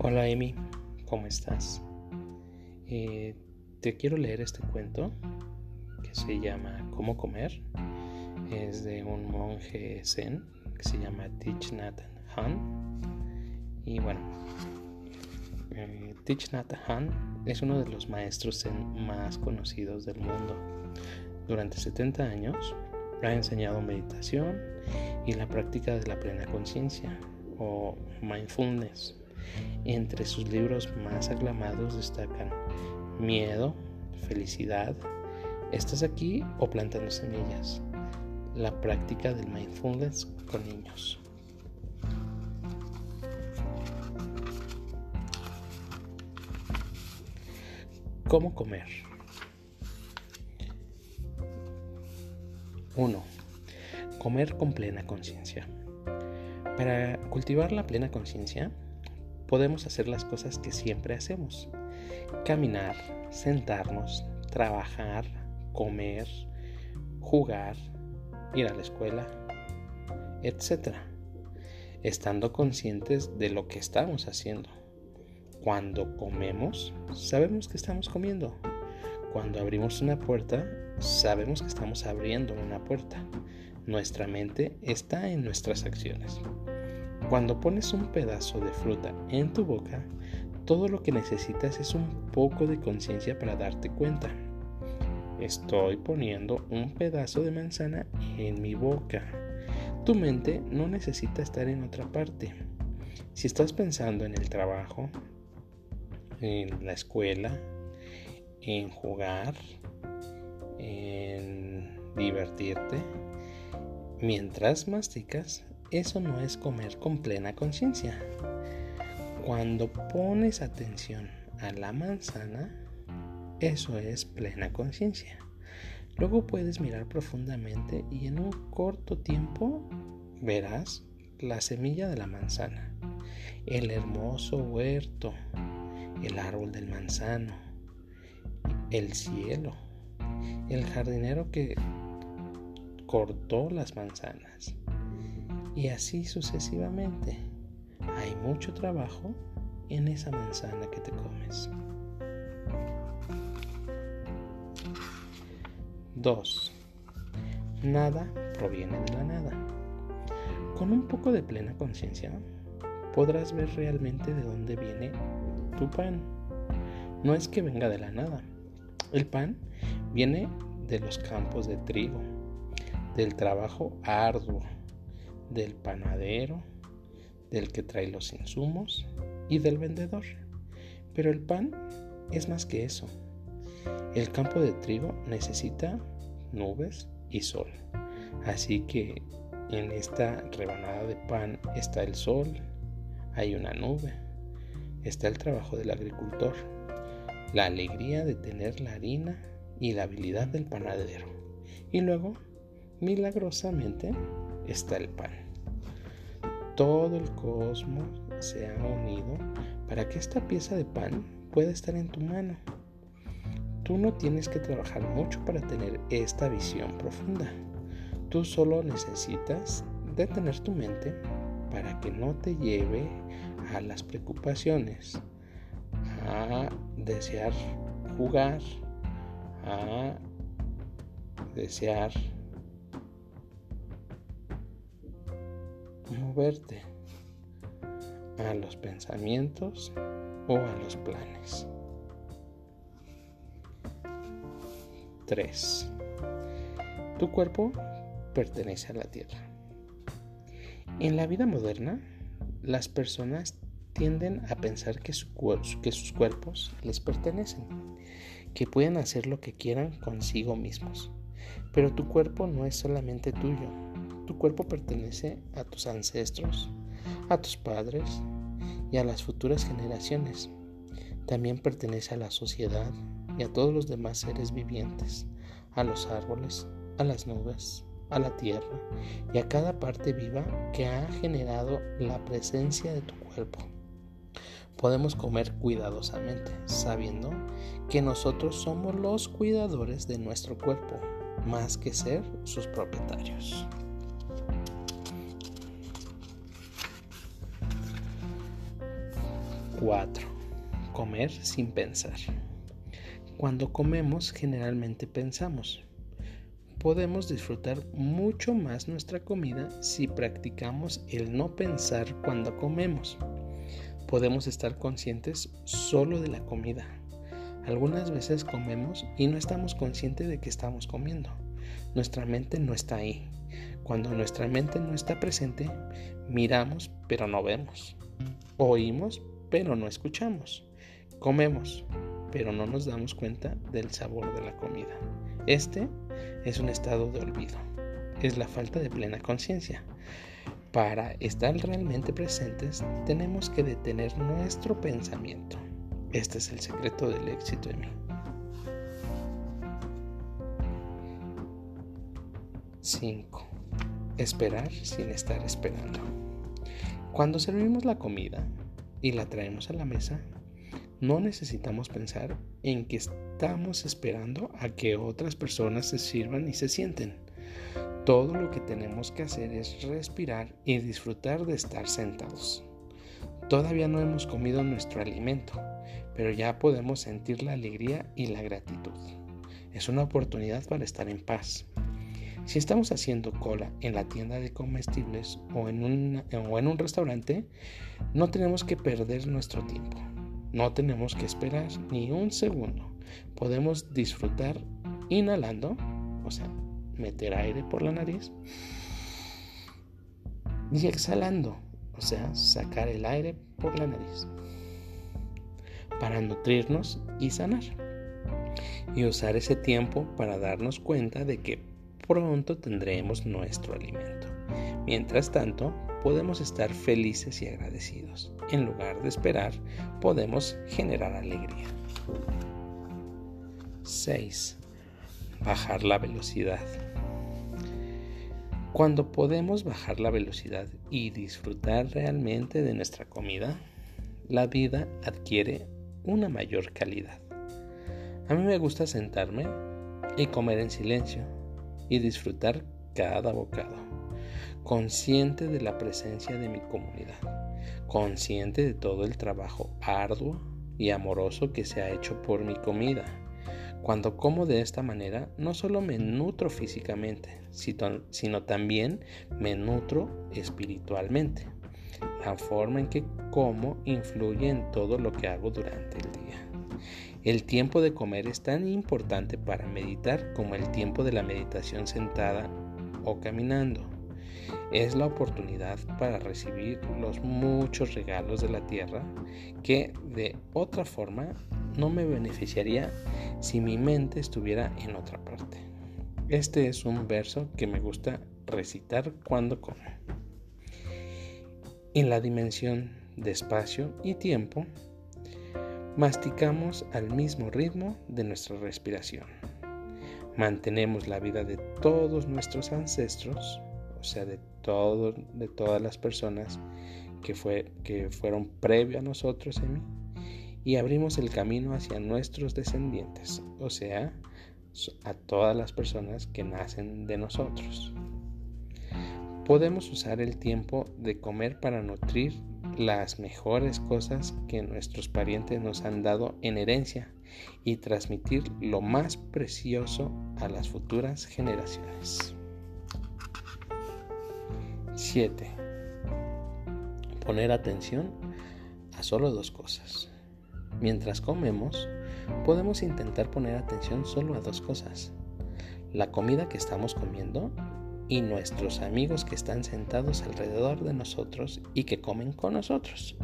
Hola Amy, ¿cómo estás? Eh, te quiero leer este cuento que se llama ¿Cómo comer? Es de un monje zen que se llama Thich Nhat Hanh. Y bueno, eh, Nhat Hanh es uno de los maestros zen más conocidos del mundo. Durante 70 años ha enseñado meditación y la práctica de la plena conciencia o mindfulness entre sus libros más aclamados destacan Miedo, Felicidad, ¿Estás aquí o plantando semillas? La práctica del mindfulness con niños. ¿Cómo comer? 1. Comer con plena conciencia. Para cultivar la plena conciencia, podemos hacer las cosas que siempre hacemos. Caminar, sentarnos, trabajar, comer, jugar, ir a la escuela, etc. Estando conscientes de lo que estamos haciendo. Cuando comemos, sabemos que estamos comiendo. Cuando abrimos una puerta, sabemos que estamos abriendo una puerta. Nuestra mente está en nuestras acciones. Cuando pones un pedazo de fruta en tu boca, todo lo que necesitas es un poco de conciencia para darte cuenta. Estoy poniendo un pedazo de manzana en mi boca. Tu mente no necesita estar en otra parte. Si estás pensando en el trabajo, en la escuela, en jugar, en divertirte, mientras masticas, eso no es comer con plena conciencia. Cuando pones atención a la manzana, eso es plena conciencia. Luego puedes mirar profundamente y en un corto tiempo verás la semilla de la manzana, el hermoso huerto, el árbol del manzano, el cielo, el jardinero que cortó las manzanas, y así sucesivamente. Hay mucho trabajo en esa manzana que te comes. 2. Nada proviene de la nada. Con un poco de plena conciencia podrás ver realmente de dónde viene tu pan. No es que venga de la nada. El pan viene de los campos de trigo, del trabajo arduo del panadero, del que trae los insumos y del vendedor. Pero el pan es más que eso. El campo de trigo necesita nubes y sol. Así que en esta rebanada de pan está el sol, hay una nube, está el trabajo del agricultor, la alegría de tener la harina y la habilidad del panadero. Y luego, milagrosamente, está el pan. Todo el cosmos se ha unido para que esta pieza de pan pueda estar en tu mano. Tú no tienes que trabajar mucho para tener esta visión profunda. Tú solo necesitas detener tu mente para que no te lleve a las preocupaciones, a desear jugar, a desear moverte a los pensamientos o a los planes. 3. Tu cuerpo pertenece a la tierra. En la vida moderna, las personas tienden a pensar que, que, sus cuerpos les pertenecen, que pueden hacer lo que quieran consigo mismos. Pero tu cuerpo no es solamente tuyo, tu cuerpo pertenece a tus ancestros, a tus padres y a las futuras generaciones. También pertenece a la sociedad y a todos los demás seres vivientes, a los árboles, a las nubes, a la tierra y a cada parte viva que ha generado la presencia de tu cuerpo. Podemos comer cuidadosamente, sabiendo que nosotros somos los cuidadores de nuestro cuerpo, más que ser sus propietarios. 4. Comer sin pensar. Cuando comemos generalmente pensamos. Podemos disfrutar mucho más nuestra comida si practicamos el no pensar cuando comemos. Podemos estar conscientes solo de la comida. Algunas veces comemos y no estamos conscientes de que estamos comiendo. Nuestra mente no está ahí. Cuando nuestra mente no está presente, miramos pero no vemos. Oímos pero no escuchamos. Comemos pero no nos damos cuenta del sabor de la comida. Este es un estado de olvido, es la falta de plena conciencia. Para estar realmente presentes tenemos que detener nuestro pensamiento. Este es el secreto del éxito en mí. 5. Esperar sin estar esperando. Cuando servimos la comida y la traemos a la mesa, no necesitamos pensar en que estamos esperando a que otras personas se sirvan y se sienten. Todo lo que tenemos que hacer es respirar y disfrutar de estar sentados. Todavía no hemos comido nuestro alimento, pero ya podemos sentir la alegría y la gratitud. Es una oportunidad para estar en paz. Si estamos haciendo cola en la tienda de comestibles o en, un, o en un restaurante, no tenemos que perder nuestro tiempo. No tenemos que esperar ni un segundo. Podemos disfrutar inhalando, o sea, meter aire por la nariz y exhalando, o sea, sacar el aire por la nariz para nutrirnos y sanar. Y usar ese tiempo para darnos cuenta de que pronto tendremos nuestro alimento. Mientras tanto, podemos estar felices y agradecidos. En lugar de esperar, podemos generar alegría. 6. Bajar la velocidad. Cuando podemos bajar la velocidad y disfrutar realmente de nuestra comida, la vida adquiere una mayor calidad. A mí me gusta sentarme y comer en silencio y disfrutar cada bocado consciente de la presencia de mi comunidad, consciente de todo el trabajo arduo y amoroso que se ha hecho por mi comida. Cuando como de esta manera, no solo me nutro físicamente, sino también me nutro espiritualmente. La forma en que como influye en todo lo que hago durante el día. El tiempo de comer es tan importante para meditar como el tiempo de la meditación sentada o caminando es la oportunidad para recibir los muchos regalos de la tierra que de otra forma no me beneficiaría si mi mente estuviera en otra parte. Este es un verso que me gusta recitar cuando como. En la dimensión de espacio y tiempo, masticamos al mismo ritmo de nuestra respiración. Mantenemos la vida de todos nuestros ancestros o sea, de, de todas las personas que, fue, que fueron previo a nosotros en mí, y abrimos el camino hacia nuestros descendientes, o sea, a todas las personas que nacen de nosotros. Podemos usar el tiempo de comer para nutrir las mejores cosas que nuestros parientes nos han dado en herencia y transmitir lo más precioso a las futuras generaciones. 7. Poner atención a solo dos cosas. Mientras comemos, podemos intentar poner atención solo a dos cosas. La comida que estamos comiendo y nuestros amigos que están sentados alrededor de nosotros y que comen con nosotros.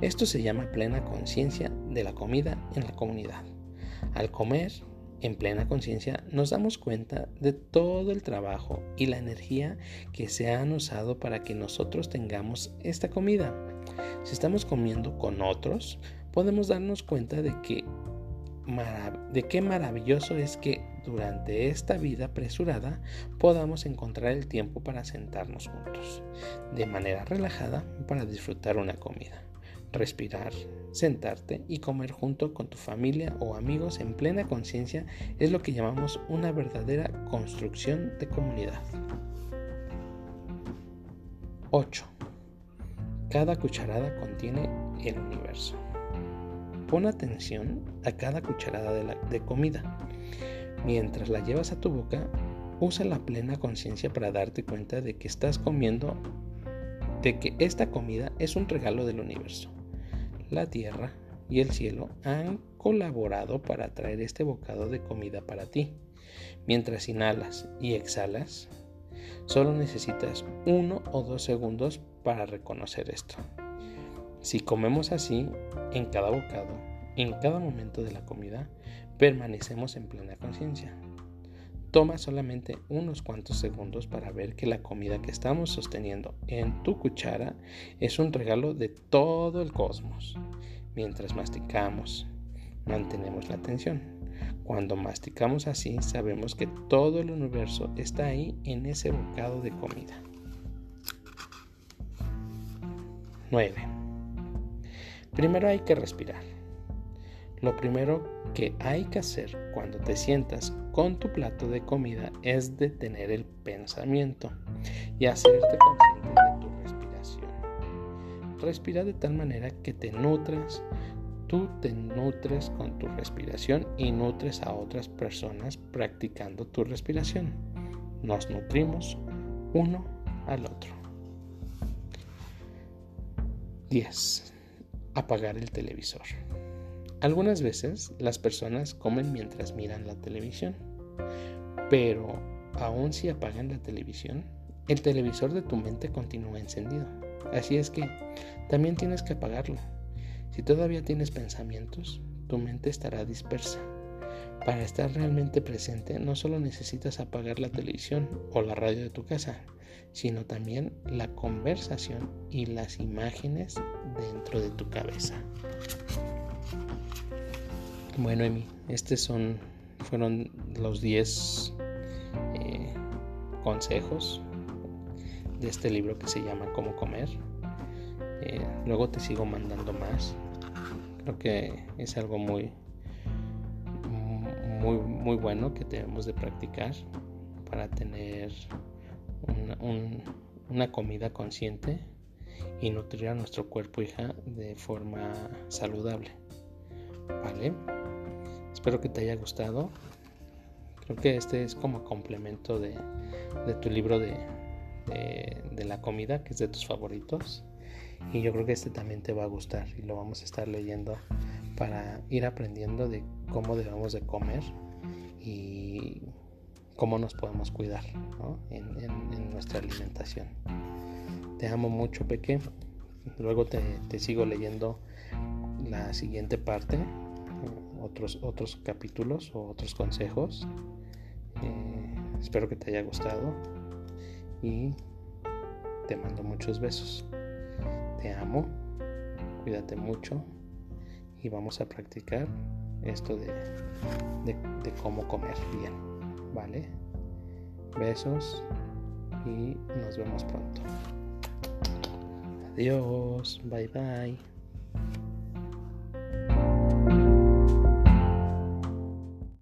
Esto se llama plena conciencia de la comida en la comunidad. Al comer, en plena conciencia nos damos cuenta de todo el trabajo y la energía que se han usado para que nosotros tengamos esta comida. Si estamos comiendo con otros, podemos darnos cuenta de que de qué maravilloso es que durante esta vida apresurada podamos encontrar el tiempo para sentarnos juntos, de manera relajada para disfrutar una comida respirar, sentarte y comer junto con tu familia o amigos en plena conciencia es lo que llamamos una verdadera construcción de comunidad. 8. Cada cucharada contiene el universo. Pon atención a cada cucharada de, comida. Mientras la llevas a tu boca, usa la plena conciencia para darte cuenta de que estás comiendo, de que esta comida es un regalo del universo. La tierra y el cielo han colaborado para traer este bocado de comida para ti. Mientras inhalas y exhalas, solo necesitas uno o dos segundos para reconocer esto. Si comemos así, en cada bocado, en cada momento de la comida, permanecemos en plena conciencia. Toma solamente unos cuantos segundos para ver que la comida que estamos sosteniendo en tu cuchara es un regalo de todo el cosmos. Mientras masticamos, mantenemos la atención. Cuando masticamos así, sabemos que todo el universo está ahí en ese bocado de comida. 9. Primero hay que respirar. Lo primero que hay que hacer cuando te sientas con tu plato de comida es detener el pensamiento y hacerte consciente de tu respiración. Respira de tal manera que te nutras, tú te nutres con tu respiración y nutres a otras personas practicando tu respiración. Nos nutrimos uno al otro. 10. Apagar el televisor. Algunas veces las personas comen mientras miran la televisión, pero aun si apagan la televisión, el televisor de tu mente continúa encendido. Así es que también tienes que apagarlo si todavía tienes pensamientos, tu mente estará dispersa. Para estar realmente presente no solo necesitas apagar la televisión o la radio de tu casa, sino también la conversación y las imágenes dentro de tu cabeza. Bueno, Emi, estos son, fueron los 10 eh, consejos de este libro que se llama Cómo comer. Eh, luego te sigo mandando más. Creo que es algo muy, muy, muy bueno que debemos de practicar para tener una, comida consciente y nutrir a nuestro cuerpo hija de forma saludable. ¿Vale? Espero que te haya gustado. Creo que este es como complemento de, tu libro de, de la comida, que es de tus favoritos. Y yo creo que este también te va a gustar y lo vamos a estar leyendo para ir aprendiendo de cómo debemos de comer y cómo nos podemos cuidar en, nuestra alimentación. Te amo mucho, Peque. Luego te, sigo leyendo la siguiente parte, otros, otros capítulos o otros consejos. Eh, espero que te haya gustado y te mando muchos besos. Te amo, cuídate mucho y vamos a practicar esto de, de, cómo comer bien, ¿vale? Besos y nos vemos pronto. Adiós, bye bye.